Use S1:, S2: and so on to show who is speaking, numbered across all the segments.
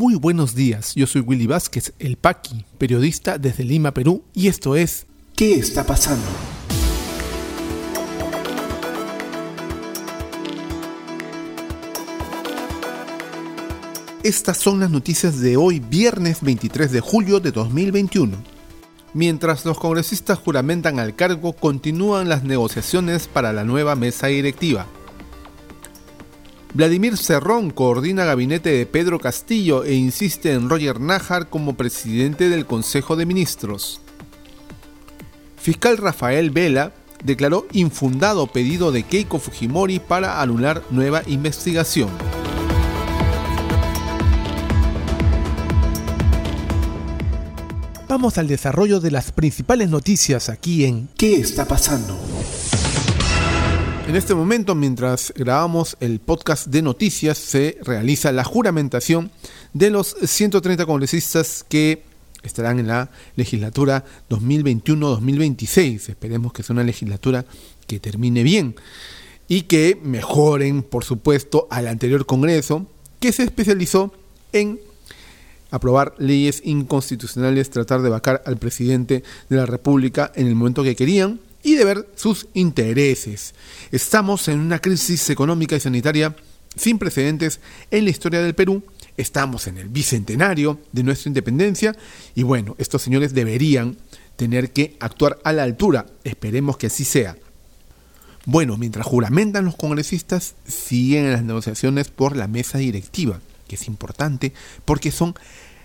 S1: Muy buenos días, yo soy Willy Vázquez, el Paqui, periodista desde Lima, Perú, y esto es ¿Qué está pasando? Estas son las noticias de hoy, viernes 23 de julio de 2021. Mientras los congresistas juramentan al cargo, continúan las negociaciones para la nueva mesa directiva. Vladimir Cerrón coordina gabinete de Pedro Castillo e insiste en Roger Najar como presidente del Consejo de Ministros. Fiscal Rafael Vela declaró infundado pedido de Keiko Fujimori para anular nueva investigación. Vamos al desarrollo de las principales noticias aquí en ¿Qué está pasando? En este momento, mientras grabamos el podcast de noticias, se realiza la juramentación de los 130 congresistas que estarán en la legislatura 2021-2026. Esperemos que sea una legislatura que termine bien y que mejoren, por supuesto, al anterior Congreso, que se especializó en aprobar leyes inconstitucionales, tratar de vacar al presidente de la República en el momento que querían y de ver sus intereses. Estamos en una crisis económica y sanitaria sin precedentes en la historia del Perú. Estamos en el bicentenario de nuestra independencia y bueno, estos señores deberían tener que actuar a la altura. Esperemos que así sea. Bueno, mientras juramentan los congresistas, siguen las negociaciones por la mesa directiva que es importante porque son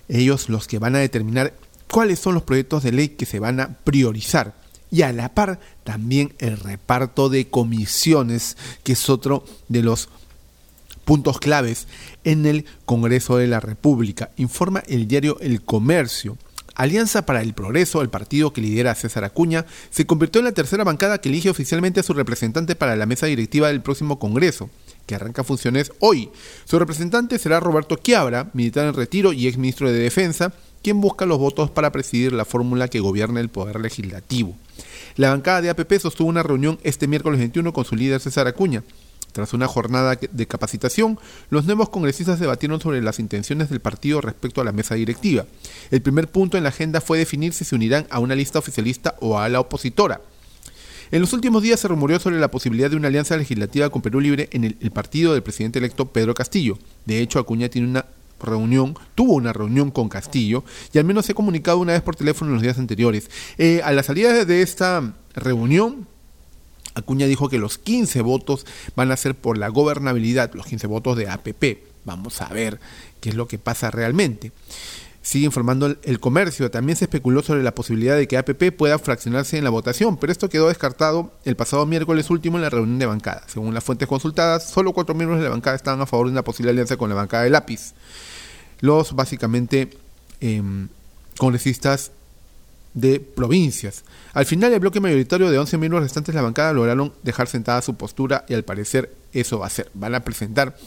S1: ellos los que van a determinar cuáles son los proyectos de ley que se van a priorizar. Y a la par también el reparto de comisiones, que es otro de los puntos claves en el Congreso de la República. Informa el diario El Comercio. Alianza para el Progreso, el partido que lidera César Acuña, se convirtió en la tercera bancada que elige oficialmente a su representante para la mesa directiva del próximo Congreso que arranca funciones hoy. Su representante será Roberto Quiabra, militar en retiro y ex ministro de Defensa, quien busca los votos para presidir la fórmula que gobierna el poder legislativo. La bancada de APP sostuvo una reunión este miércoles 21 con su líder César Acuña. Tras una jornada de capacitación, los nuevos congresistas debatieron sobre las intenciones del partido respecto a la mesa directiva. El primer punto en la agenda fue definir si se unirán a una lista oficialista o a la opositora. En los últimos días se rumoreó sobre la posibilidad de una alianza legislativa con Perú Libre en el, partido del presidente electo Pedro Castillo. De hecho, Acuña tiene una reunión, tuvo una reunión con Castillo y al menos se ha comunicado una vez por teléfono en los días anteriores. Eh, a la salida de esta reunión, Acuña dijo que los 15 votos van a ser por la gobernabilidad, los 15 votos de APP. Vamos a ver qué es lo que pasa realmente. Sigue informando el, comercio. También se especuló sobre la posibilidad de que APP pueda fraccionarse en la votación, pero esto quedó descartado el pasado miércoles último en la reunión de bancada. Según las fuentes consultadas, solo cuatro miembros de la bancada estaban a favor de una posible alianza con la bancada de lápiz. Los básicamente em, congresistas de provincias. Al final, el bloque mayoritario de 11 miembros restantes de la bancada lograron dejar sentada su postura y al parecer eso va a ser. Van a presentar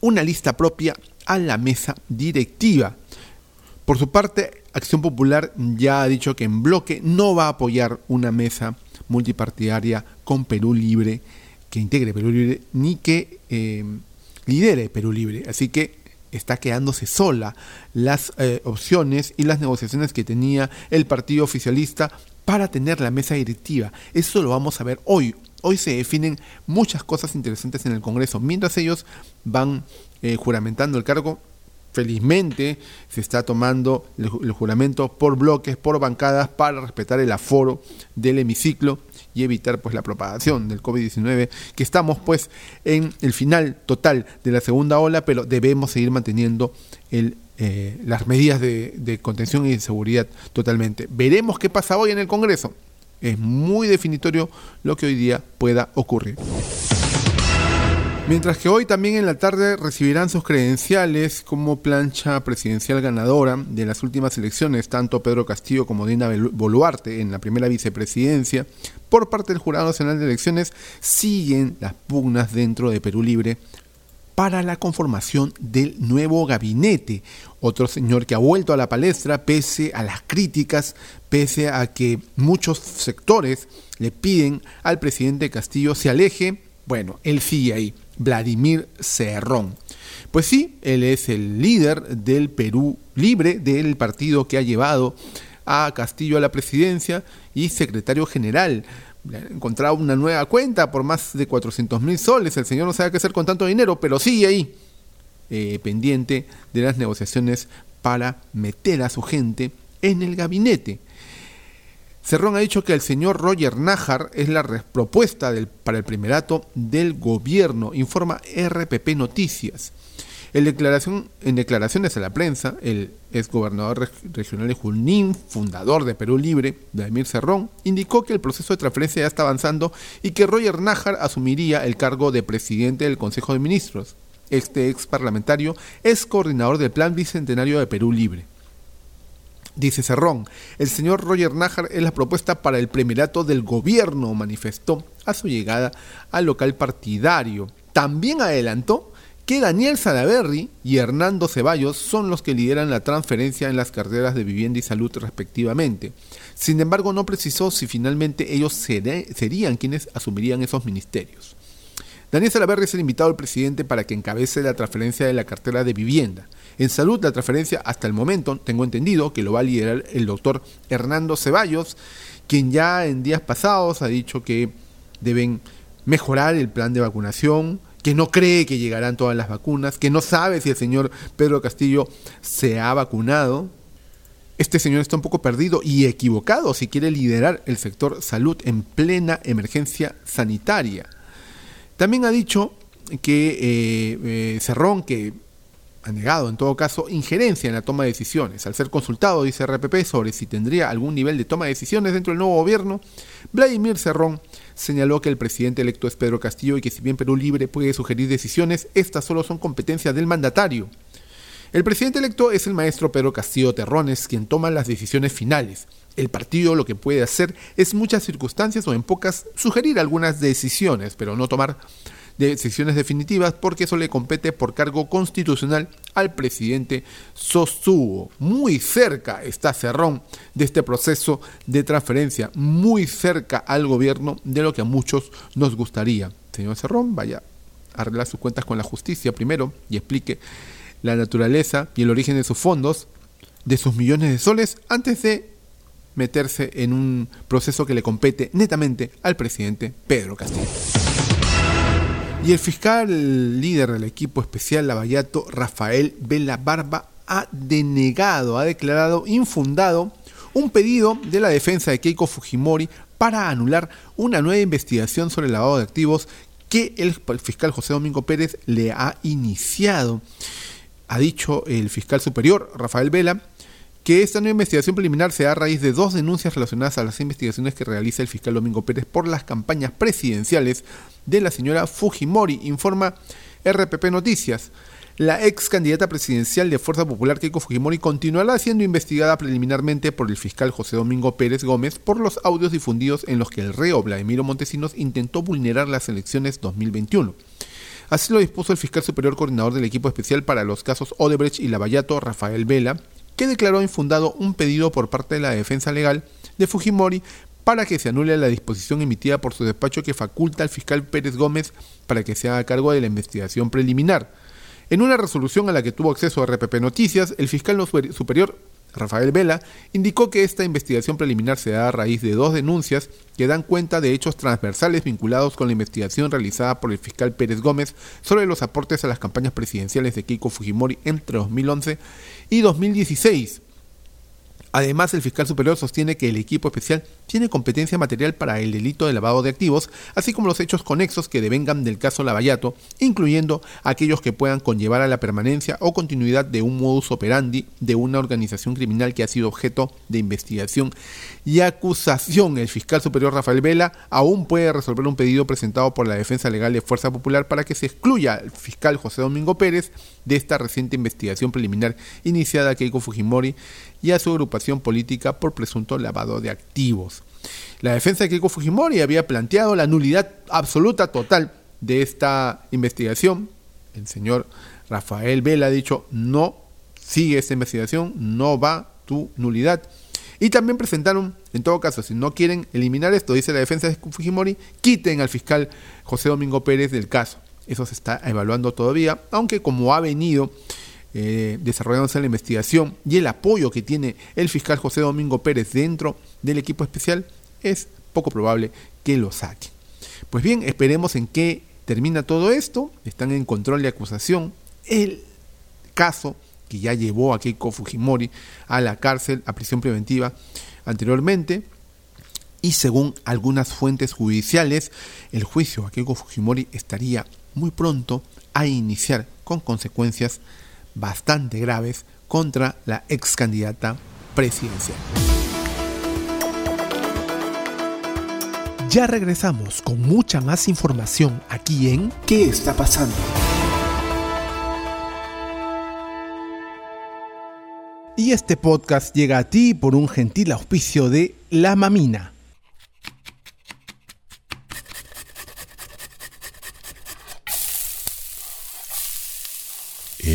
S1: una lista propia a la mesa directiva. Por su parte, Acción Popular ya ha dicho que en bloque no va a apoyar una mesa multipartidaria con Perú Libre, que integre Perú Libre, ni que eh, lidere Perú Libre. Así que está quedándose sola las eh, opciones y las negociaciones que tenía el partido oficialista para tener la mesa directiva. Eso lo vamos a ver hoy. Hoy se definen muchas cosas interesantes en el Congreso. Mientras ellos van eh, juramentando el cargo, felizmente se está tomando el, juramento por bloques, por bancadas, para respetar el aforo del hemiciclo y evitar pues la propagación del COVID-19, que estamos pues en el final total de la segunda ola, pero debemos seguir manteniendo el, eh, las medidas de, de contención y de seguridad totalmente. Veremos qué pasa hoy en el Congreso. Es muy definitorio lo que hoy día pueda ocurrir. Mientras que hoy también en la tarde recibirán sus credenciales como plancha presidencial ganadora de las últimas elecciones, tanto Pedro Castillo como Dina Boluarte en la primera vicepresidencia, por parte del Jurado Nacional de Elecciones, siguen las pugnas dentro de Perú Libre para la conformación del nuevo gabinete. Otro señor que ha vuelto a la palestra pese a las críticas, pese a que muchos sectores le piden al presidente Castillo se aleje Bueno, él sigue ahí, Vladimir Cerrón. Pues sí, él es el líder del Perú Libre, del partido que ha llevado a Castillo a la presidencia y secretario general. Ha encontrado una nueva cuenta por más de 400 mil soles. El señor no sabe qué hacer con tanto dinero, pero sigue ahí, eh, pendiente de las negociaciones para meter a su gente en el gabinete. Cerrón ha dicho que el señor Roger Nájar es la propuesta para el primerato del gobierno, informa RPP Noticias. En, declaraciones a la prensa, el exgobernador regional de Junín, fundador de Perú Libre, Vladimir Cerrón, indicó que el proceso de transferencia ya está avanzando y que Roger Nájar asumiría el cargo de presidente del Consejo de Ministros. Este ex parlamentario es coordinador del Plan Bicentenario de Perú Libre. Dice Cerrón, el señor Roger Nájar es la propuesta para el primerato del gobierno, manifestó a su llegada al local partidario. También adelantó que Daniel Salaberry y Hernando Ceballos son los que lideran la transferencia en las carteras de vivienda y salud respectivamente. Sin embargo, no precisó si finalmente ellos serían quienes asumirían esos ministerios. Daniel Salaverry es el invitado del presidente para que encabece la transferencia de la cartera de vivienda. En salud, la transferencia hasta el momento, tengo entendido, que lo va a liderar el doctor Hernando Ceballos, quien ya en días pasados ha dicho que deben mejorar el plan de vacunación, que no cree que llegarán todas las vacunas, que no sabe si el señor Pedro Castillo se ha vacunado. Este señor está un poco perdido y equivocado si quiere liderar el sector salud en plena emergencia sanitaria. También ha dicho que eh, eh, Cerrón, que ha negado en todo caso injerencia en la toma de decisiones. Al ser consultado, dice RPP, sobre si tendría algún nivel de toma de decisiones dentro del nuevo gobierno, Vladimir Cerrón señaló que el presidente electo es Pedro Castillo y que si bien Perú Libre puede sugerir decisiones, estas solo son competencias del mandatario. El presidente electo es el maestro Pedro Castillo Terrones, quien toma las decisiones finales. El partido lo que puede hacer es muchas circunstancias o en pocas sugerir algunas decisiones, pero no tomar decisiones definitivas porque eso le compete por cargo constitucional al presidente sostuvo. Muy cerca está Cerrón de este proceso de transferencia, muy cerca al gobierno de lo que a muchos nos gustaría. Señor Cerrón, vaya a arreglar sus cuentas con la justicia primero y explique la naturaleza y el origen de sus fondos, de sus millones de soles, antes de meterse en un proceso que le compete netamente al presidente Pedro Castillo. Y el fiscal líder del equipo especial Lavallato, Rafael Vela Barba, ha denegado, ha declarado infundado un pedido de la defensa de Keiko Fujimori para anular una nueva investigación sobre el lavado de activos que el fiscal José Domingo Pérez le ha iniciado. Ha dicho el fiscal superior, Rafael Vela, que esta nueva investigación preliminar se da a raíz de dos denuncias relacionadas a las investigaciones que realiza el fiscal Domingo Pérez por las campañas presidenciales de la señora Fujimori, informa RPP Noticias. La ex candidata presidencial de Fuerza Popular Keiko Fujimori continuará siendo investigada preliminarmente por el fiscal José Domingo Pérez Gómez por los audios difundidos en los que el reo Vladimiro Montesinos intentó vulnerar las elecciones 2021. Así lo dispuso el fiscal superior coordinador del equipo especial para los casos Odebrecht y Lavallato, Rafael Vela, declaró infundado un pedido por parte de la defensa legal de Fujimori para que se anule la disposición emitida por su despacho que faculta al fiscal Pérez Gómez para que se haga cargo de la investigación preliminar. En una resolución a la que tuvo acceso a RPP Noticias, el fiscal superior Rafael Vela, indicó que esta investigación preliminar se da a raíz de dos denuncias que dan cuenta de hechos transversales vinculados con la investigación realizada por el fiscal Pérez Gómez sobre los aportes a las campañas presidenciales de Keiko Fujimori entre 2011 y 2016 Además, el fiscal superior sostiene que el equipo especial tiene competencia material para el delito de lavado de activos, así como los hechos conexos que devengan del caso Lavallato, incluyendo aquellos que puedan conllevar a la permanencia o continuidad de un modus operandi de una organización criminal que ha sido objeto de investigación y acusación. El fiscal superior Rafael Vela aún puede resolver un pedido presentado por la Defensa Legal de Fuerza Popular para que se excluya al fiscal José Domingo Pérez de esta reciente investigación preliminar iniciada a Keiko Fujimori y a su agrupación política por presunto lavado de activos. La defensa de Keiko Fujimori había planteado la nulidad absoluta total de esta investigación. El señor Rafael Vela ha dicho no sigue esta investigación, no va tu nulidad. Y también presentaron, en todo caso, si no quieren eliminar esto, dice la defensa de Fujimori, quiten al fiscal José Domingo Pérez del caso. Eso se está evaluando todavía, aunque como ha venido eh, desarrollándose la investigación y el apoyo que tiene el fiscal José Domingo Pérez dentro del equipo especial, es poco probable que lo saque. Pues bien, esperemos en qué termina todo esto. Están en control de acusación. El caso que ya llevó a Keiko Fujimori a la cárcel, a prisión preventiva anteriormente. Y según algunas fuentes judiciales, el juicio a Keiko Fujimori estaría muy pronto a iniciar con consecuencias bastante graves contra la ex candidata presidencial. Ya regresamos con mucha más información aquí en ¿Qué está pasando? Y este podcast llega a ti por un gentil auspicio de La Mamina.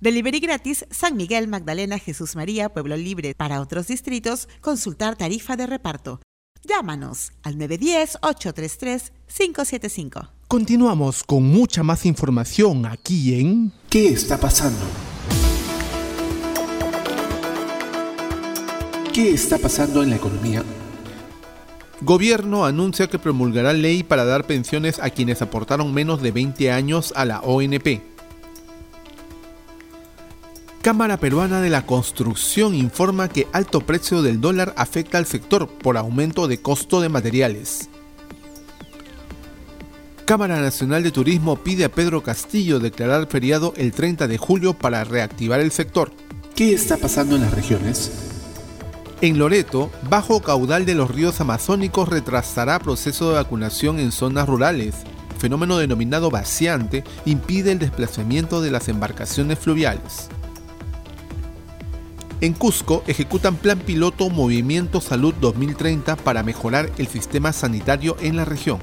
S2: Delivery gratis San Miguel, Magdalena, Jesús María, Pueblo Libre. Para otros distritos, consultar tarifa de reparto. Llámanos al 910-833-575.
S1: Continuamos con mucha más información aquí en ¿Qué está pasando? ¿Qué está pasando en la economía? Gobierno anuncia que promulgará ley para dar pensiones a quienes aportaron menos de 20 años a la ONP. Cámara Peruana de la Construcción informa que alto precio del dólar afecta al sector por aumento de costo de materiales. Cámara Nacional de Turismo pide a Pedro Castillo declarar feriado el 30 de julio para reactivar el sector. ¿Qué está pasando en las regiones? En Loreto, bajo caudal de los ríos amazónicos retrasará proceso de vacunación en zonas rurales. Fenómeno denominado vaciante impide el desplazamiento de las embarcaciones fluviales. En Cusco ejecutan Plan Piloto Movimiento Salud 2030 para mejorar el sistema sanitario en la región.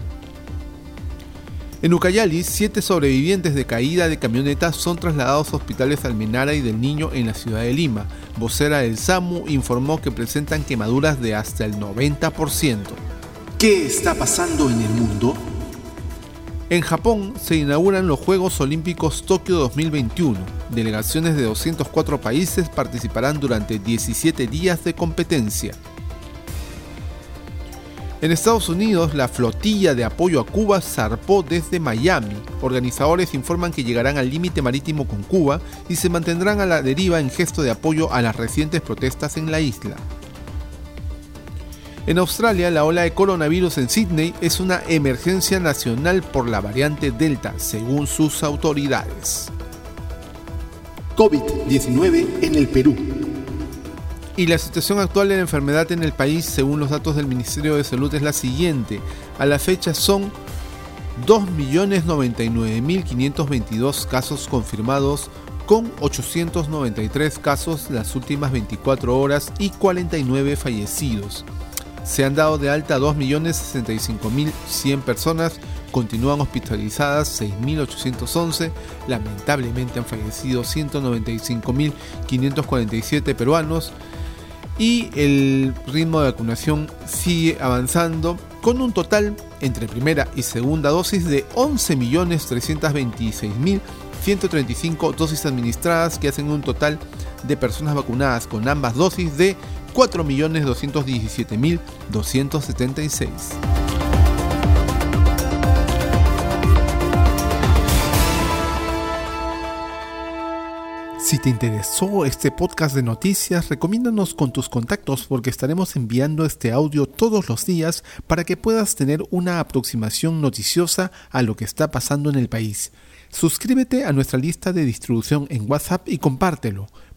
S1: En Ucayali, siete sobrevivientes de caída de camionetas son trasladados a hospitales Almenara y del Niño en la ciudad de Lima. Vocera del SAMU informó que presentan quemaduras de hasta el 90%. ¿Qué está pasando en el mundo? En Japón se inauguran los Juegos Olímpicos Tokio 2021. Delegaciones de 204 países participarán durante 17 días de competencia. En Estados Unidos, la flotilla de apoyo a Cuba zarpó desde Miami. Organizadores informan que llegarán al límite marítimo con Cuba y se mantendrán a la deriva en gesto de apoyo a las recientes protestas en la isla. En Australia, la ola de coronavirus en Sydney es una emergencia nacional por la variante Delta, según sus autoridades. COVID-19 en el Perú. Y la situación actual de la enfermedad en el país, según los datos del Ministerio de Salud, es la siguiente. A la fecha son 2.099.522 casos confirmados, con 893 casos las últimas 24 horas y 49 fallecidos. Se han dado de alta 2.065.100 personas, continúan hospitalizadas 6.811, lamentablemente han fallecido 195.547 peruanos y el ritmo de vacunación sigue avanzando con un total entre primera y segunda dosis de 11.326.135 dosis administradas que hacen un total de personas vacunadas con ambas dosis de 4.217.276. Si te interesó este podcast de noticias, recomiéndanos con tus contactos porque estaremos enviando este audio todos los días para que puedas tener una aproximación noticiosa a lo que está pasando en el país. Suscríbete a nuestra lista de distribución en WhatsApp y compártelo.